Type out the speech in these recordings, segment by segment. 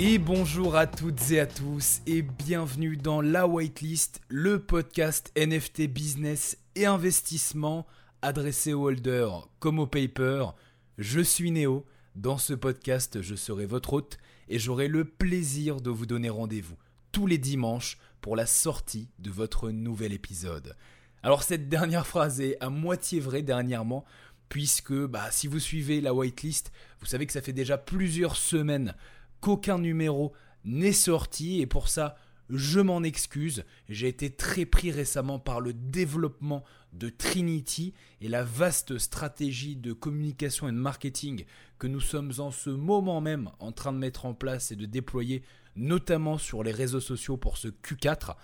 Et bonjour à toutes et à tous et bienvenue dans La Whitelist, le podcast NFT business et investissement adressé aux holders comme aux papers. Je suis Néo. Dans ce podcast, je serai votre hôte et j'aurai le plaisir de vous donner rendez-vous tous les dimanches pour la sortie de votre nouvel épisode. Alors cette dernière phrase est à moitié vraie dernièrement puisque bah, si vous suivez la whitelist, vous savez que ça fait déjà plusieurs semaines qu'aucun numéro n'est sorti et pour ça je m'en excuse. J'ai été très pris récemment par le développement de Trinity et la vaste stratégie de communication et de marketing que nous sommes en ce moment même en train de mettre en place et de déployer, notamment sur les réseaux sociaux pour ce Q4.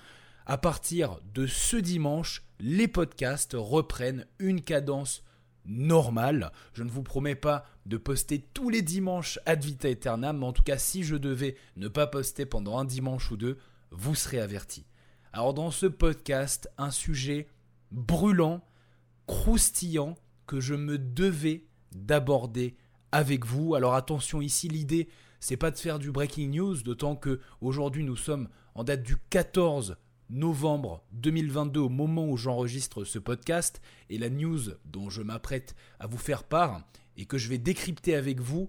À partir de ce dimanche, les podcasts reprennent une cadence normal. Je ne vous promets pas de poster tous les dimanches ad vita aeternam, mais en tout cas, si je devais ne pas poster pendant un dimanche ou deux, vous serez averti. Alors, dans ce podcast, un sujet brûlant, croustillant, que je me devais d'aborder avec vous. Alors, attention ici, l'idée, c'est pas de faire du breaking news, d'autant que aujourd'hui nous sommes en date du 14 novembre 2022 au moment où j'enregistre ce podcast et la news dont je m'apprête à vous faire part et que je vais décrypter avec vous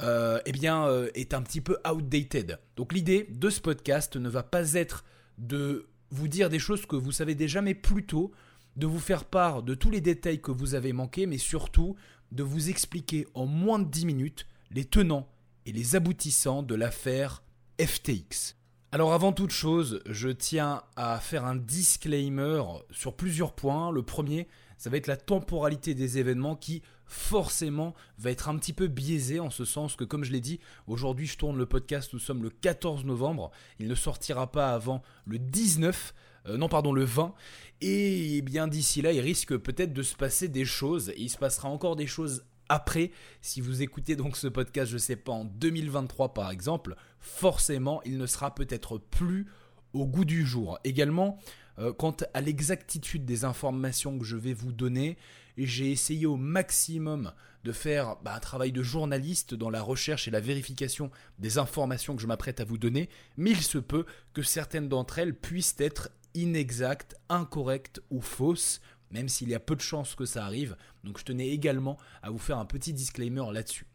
euh, eh bien, euh, est un petit peu outdated. Donc l'idée de ce podcast ne va pas être de vous dire des choses que vous savez déjà, mais plutôt de vous faire part de tous les détails que vous avez manqués, mais surtout de vous expliquer en moins de 10 minutes les tenants et les aboutissants de l'affaire FTX. Alors avant toute chose, je tiens à faire un disclaimer sur plusieurs points. Le premier, ça va être la temporalité des événements qui forcément va être un petit peu biaisé en ce sens que comme je l'ai dit, aujourd'hui je tourne le podcast, nous sommes le 14 novembre, il ne sortira pas avant le 19 euh, non pardon le 20 et bien d'ici là il risque peut-être de se passer des choses. Il se passera encore des choses après, si vous écoutez donc ce podcast, je sais pas, en 2023 par exemple, forcément, il ne sera peut-être plus au goût du jour. Également, euh, quant à l'exactitude des informations que je vais vous donner, j'ai essayé au maximum de faire bah, un travail de journaliste dans la recherche et la vérification des informations que je m'apprête à vous donner, mais il se peut que certaines d'entre elles puissent être inexactes, incorrectes ou fausses même s'il y a peu de chances que ça arrive. Donc je tenais également à vous faire un petit disclaimer là-dessus.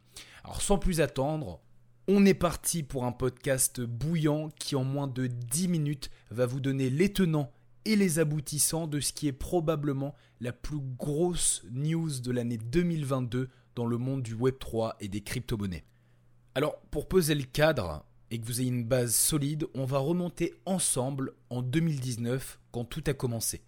Alors sans plus attendre, on est parti pour un podcast bouillant qui en moins de 10 minutes va vous donner les tenants et les aboutissants de ce qui est probablement la plus grosse news de l'année 2022 dans le monde du Web3 et des crypto-monnaies. Alors pour poser le cadre et que vous ayez une base solide, on va remonter ensemble en 2019 quand tout a commencé.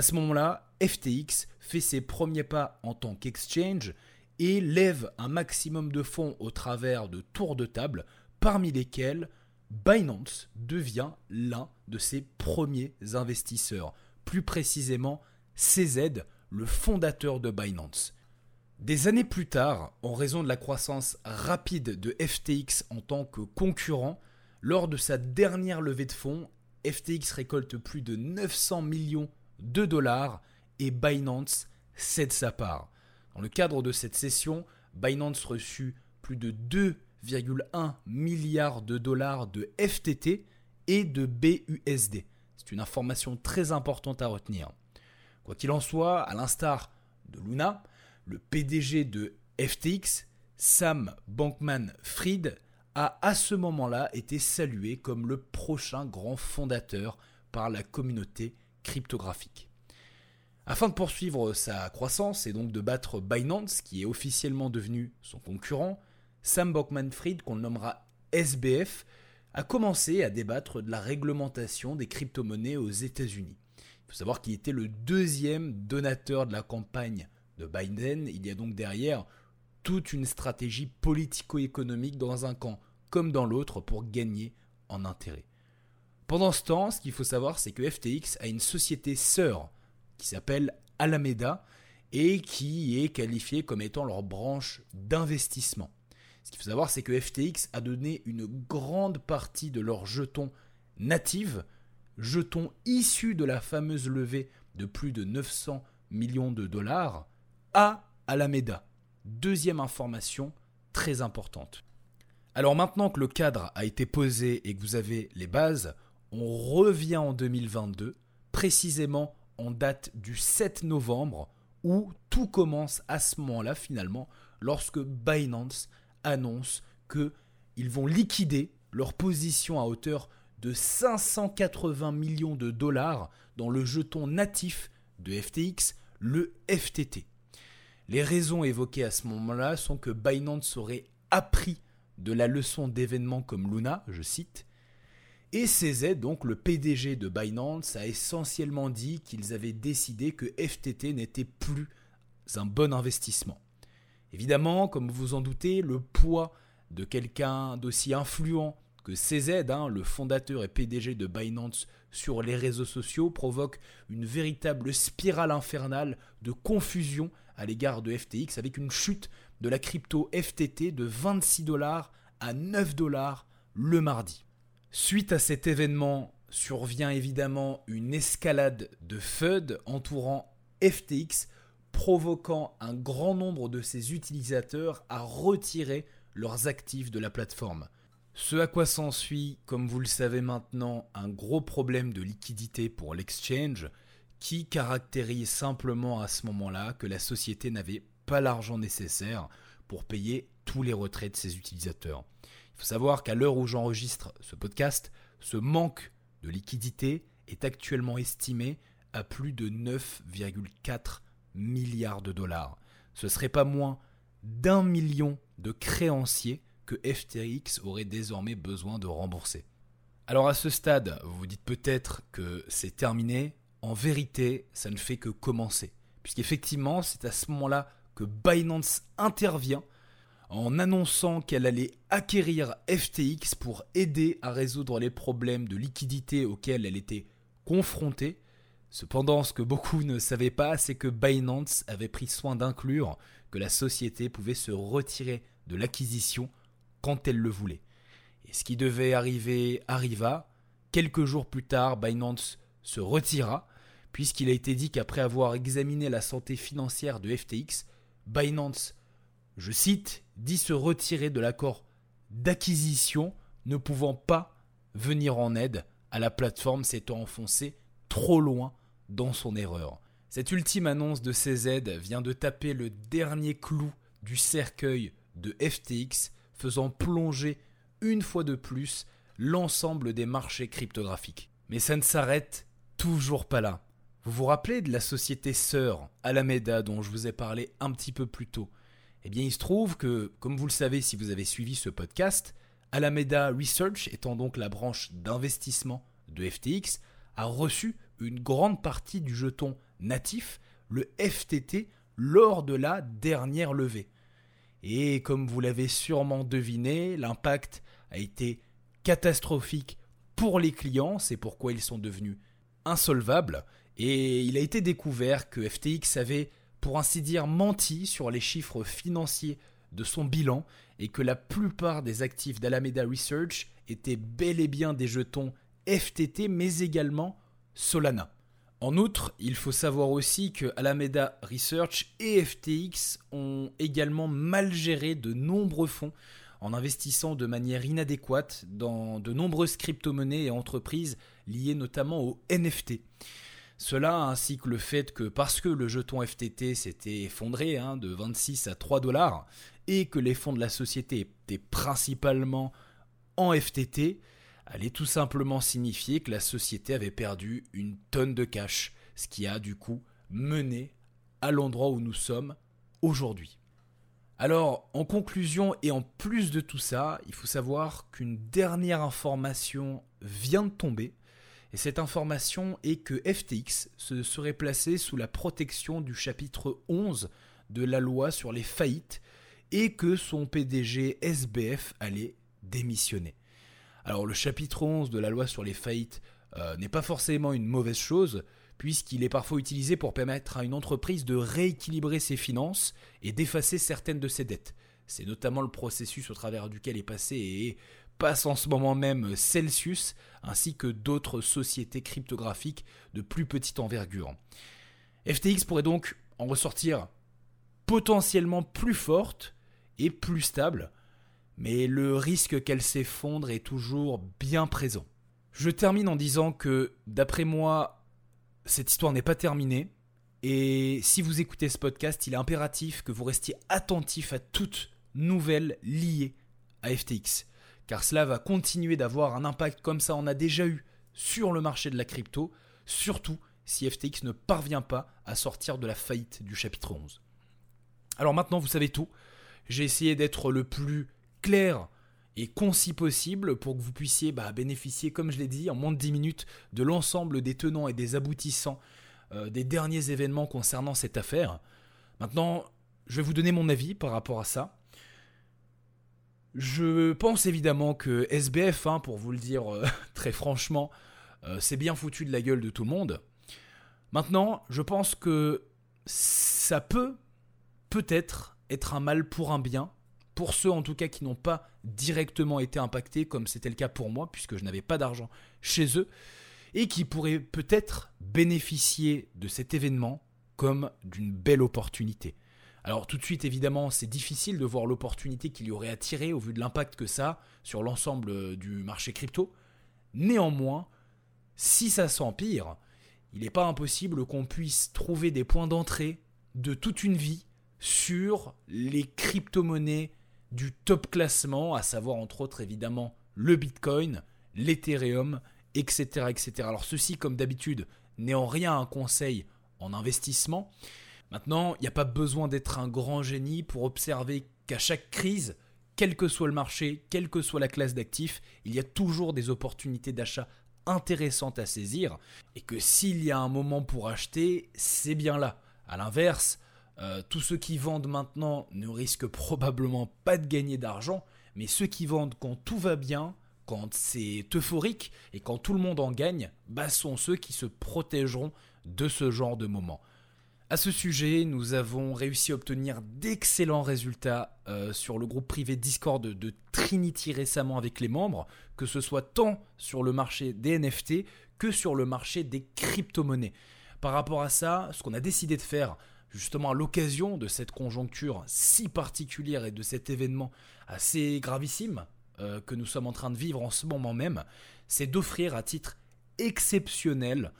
À ce moment-là, FTX fait ses premiers pas en tant qu'exchange et lève un maximum de fonds au travers de tours de table, parmi lesquels Binance devient l'un de ses premiers investisseurs, plus précisément CZ, le fondateur de Binance. Des années plus tard, en raison de la croissance rapide de FTX en tant que concurrent, lors de sa dernière levée de fonds, FTX récolte plus de 900 millions 2 dollars et Binance cède sa part. Dans le cadre de cette session, Binance reçut plus de 2,1 milliards de dollars de FTT et de BUSD. C'est une information très importante à retenir. Quoi qu'il en soit, à l'instar de Luna, le PDG de FTX, Sam Bankman-Fried, a à ce moment-là été salué comme le prochain grand fondateur par la communauté cryptographique. Afin de poursuivre sa croissance et donc de battre Binance, qui est officiellement devenu son concurrent, Sam Bankman-Fried, qu'on nommera SBF, a commencé à débattre de la réglementation des crypto-monnaies aux États-Unis. Il faut savoir qu'il était le deuxième donateur de la campagne de Biden. Il y a donc derrière toute une stratégie politico-économique dans un camp comme dans l'autre pour gagner en intérêt. Pendant ce temps, ce qu'il faut savoir, c'est que FTX a une société sœur qui s'appelle Alameda et qui est qualifiée comme étant leur branche d'investissement. Ce qu'il faut savoir, c'est que FTX a donné une grande partie de leurs jetons natifs, jetons issus de la fameuse levée de plus de 900 millions de dollars, à Alameda. Deuxième information très importante. Alors maintenant que le cadre a été posé et que vous avez les bases, on revient en 2022, précisément en date du 7 novembre, où tout commence à ce moment-là finalement, lorsque Binance annonce qu'ils vont liquider leur position à hauteur de 580 millions de dollars dans le jeton natif de FTX, le FTT. Les raisons évoquées à ce moment-là sont que Binance aurait appris de la leçon d'événements comme Luna, je cite, et CZ, donc le PDG de Binance, a essentiellement dit qu'ils avaient décidé que FTT n'était plus un bon investissement. Évidemment, comme vous vous en doutez, le poids de quelqu'un d'aussi influent que CZ, hein, le fondateur et PDG de Binance sur les réseaux sociaux, provoque une véritable spirale infernale de confusion à l'égard de FTX avec une chute de la crypto FTT de 26 dollars à 9 dollars le mardi. Suite à cet événement, survient évidemment une escalade de FUD entourant FTX, provoquant un grand nombre de ses utilisateurs à retirer leurs actifs de la plateforme. Ce à quoi s'ensuit, comme vous le savez maintenant, un gros problème de liquidité pour l'exchange qui caractérise simplement à ce moment-là que la société n'avait pas l'argent nécessaire pour payer tous les retraits de ses utilisateurs. Faut savoir qu'à l'heure où j'enregistre ce podcast, ce manque de liquidité est actuellement estimé à plus de 9,4 milliards de dollars. Ce serait pas moins d'un million de créanciers que FTX aurait désormais besoin de rembourser. Alors à ce stade, vous vous dites peut-être que c'est terminé. En vérité, ça ne fait que commencer. Puisqu'effectivement, c'est à ce moment-là que Binance intervient en annonçant qu'elle allait acquérir FTX pour aider à résoudre les problèmes de liquidité auxquels elle était confrontée. Cependant, ce que beaucoup ne savaient pas, c'est que Binance avait pris soin d'inclure que la société pouvait se retirer de l'acquisition quand elle le voulait. Et ce qui devait arriver arriva. Quelques jours plus tard, Binance se retira, puisqu'il a été dit qu'après avoir examiné la santé financière de FTX, Binance je cite, dit se retirer de l'accord d'acquisition, ne pouvant pas venir en aide à la plateforme s'étant enfoncée trop loin dans son erreur. Cette ultime annonce de CZ vient de taper le dernier clou du cercueil de FTX, faisant plonger une fois de plus l'ensemble des marchés cryptographiques. Mais ça ne s'arrête toujours pas là. Vous vous rappelez de la société sœur Alameda dont je vous ai parlé un petit peu plus tôt? Eh bien, il se trouve que, comme vous le savez si vous avez suivi ce podcast, Alameda Research, étant donc la branche d'investissement de FTX, a reçu une grande partie du jeton natif, le FTT, lors de la dernière levée. Et comme vous l'avez sûrement deviné, l'impact a été catastrophique pour les clients, c'est pourquoi ils sont devenus insolvables, et il a été découvert que FTX avait pour ainsi dire, menti sur les chiffres financiers de son bilan et que la plupart des actifs d'Alameda Research étaient bel et bien des jetons FTT mais également Solana. En outre, il faut savoir aussi que Alameda Research et FTX ont également mal géré de nombreux fonds en investissant de manière inadéquate dans de nombreuses crypto-monnaies et entreprises liées notamment aux NFT. Cela ainsi que le fait que parce que le jeton FTT s'était effondré hein, de 26 à 3 dollars et que les fonds de la société étaient principalement en FTT, allait tout simplement signifier que la société avait perdu une tonne de cash, ce qui a du coup mené à l'endroit où nous sommes aujourd'hui. Alors, en conclusion et en plus de tout ça, il faut savoir qu'une dernière information vient de tomber et cette information est que FTX se serait placé sous la protection du chapitre 11 de la loi sur les faillites et que son PDG SBF allait démissionner. Alors le chapitre 11 de la loi sur les faillites euh, n'est pas forcément une mauvaise chose, puisqu'il est parfois utilisé pour permettre à une entreprise de rééquilibrer ses finances et d'effacer certaines de ses dettes. C'est notamment le processus au travers duquel est passé et passe en ce moment même Celsius, ainsi que d'autres sociétés cryptographiques de plus petite envergure. FTX pourrait donc en ressortir potentiellement plus forte et plus stable, mais le risque qu'elle s'effondre est toujours bien présent. Je termine en disant que, d'après moi, cette histoire n'est pas terminée, et si vous écoutez ce podcast, il est impératif que vous restiez attentif à toute nouvelle liée à FTX, car cela va continuer d'avoir un impact comme ça on a déjà eu sur le marché de la crypto, surtout si FTX ne parvient pas à sortir de la faillite du chapitre 11. Alors maintenant, vous savez tout. J'ai essayé d'être le plus clair et concis possible pour que vous puissiez bah, bénéficier, comme je l'ai dit, en moins de 10 minutes de l'ensemble des tenants et des aboutissants euh, des derniers événements concernant cette affaire. Maintenant, je vais vous donner mon avis par rapport à ça. Je pense évidemment que SBF, hein, pour vous le dire euh, très franchement, euh, c'est bien foutu de la gueule de tout le monde. Maintenant, je pense que ça peut peut-être être un mal pour un bien, pour ceux en tout cas qui n'ont pas directement été impactés, comme c'était le cas pour moi, puisque je n'avais pas d'argent chez eux, et qui pourraient peut-être bénéficier de cet événement comme d'une belle opportunité. Alors tout de suite, évidemment, c'est difficile de voir l'opportunité qu'il y aurait attiré au vu de l'impact que ça a sur l'ensemble du marché crypto. Néanmoins, si ça s'empire, il n'est pas impossible qu'on puisse trouver des points d'entrée de toute une vie sur les crypto-monnaies du top classement, à savoir entre autres évidemment le Bitcoin, l'Ethereum, etc., etc. Alors ceci, comme d'habitude, n'est en rien un conseil en investissement. Maintenant, il n'y a pas besoin d'être un grand génie pour observer qu'à chaque crise, quel que soit le marché, quelle que soit la classe d'actifs, il y a toujours des opportunités d'achat intéressantes à saisir, et que s'il y a un moment pour acheter, c'est bien là. A l'inverse, euh, tous ceux qui vendent maintenant ne risquent probablement pas de gagner d'argent, mais ceux qui vendent quand tout va bien, quand c'est euphorique et quand tout le monde en gagne, bah sont ceux qui se protégeront de ce genre de moments. À ce sujet, nous avons réussi à obtenir d'excellents résultats euh, sur le groupe privé Discord de Trinity récemment avec les membres, que ce soit tant sur le marché des NFT que sur le marché des crypto-monnaies. Par rapport à ça, ce qu'on a décidé de faire, justement à l'occasion de cette conjoncture si particulière et de cet événement assez gravissime euh, que nous sommes en train de vivre en ce moment même, c'est d'offrir à titre exceptionnel,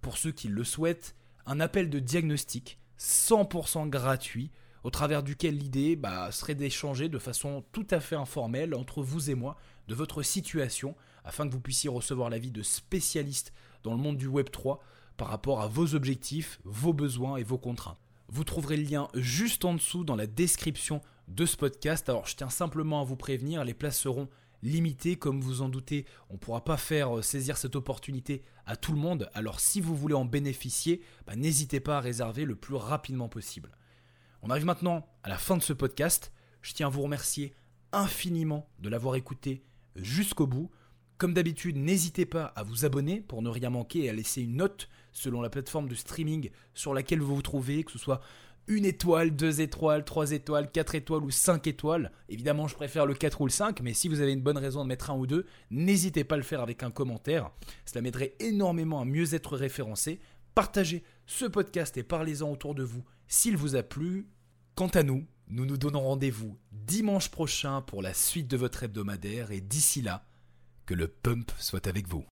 pour ceux qui le souhaitent, un appel de diagnostic 100% gratuit au travers duquel l'idée bah, serait d'échanger de façon tout à fait informelle entre vous et moi de votre situation afin que vous puissiez recevoir l'avis de spécialistes dans le monde du Web 3 par rapport à vos objectifs, vos besoins et vos contraintes. Vous trouverez le lien juste en dessous dans la description de ce podcast. Alors je tiens simplement à vous prévenir, les places seront limité, comme vous en doutez, on ne pourra pas faire euh, saisir cette opportunité à tout le monde, alors si vous voulez en bénéficier, bah, n'hésitez pas à réserver le plus rapidement possible. On arrive maintenant à la fin de ce podcast, je tiens à vous remercier infiniment de l'avoir écouté jusqu'au bout. Comme d'habitude, n'hésitez pas à vous abonner pour ne rien manquer et à laisser une note selon la plateforme de streaming sur laquelle vous vous trouvez, que ce soit une étoile, deux étoiles, trois étoiles, quatre étoiles ou cinq étoiles. Évidemment, je préfère le 4 ou le 5, mais si vous avez une bonne raison de mettre un ou deux, n'hésitez pas à le faire avec un commentaire. Cela m'aiderait énormément à mieux être référencé. Partagez ce podcast et parlez-en autour de vous s'il vous a plu. Quant à nous, nous nous donnons rendez-vous dimanche prochain pour la suite de votre hebdomadaire et d'ici là, que le pump soit avec vous.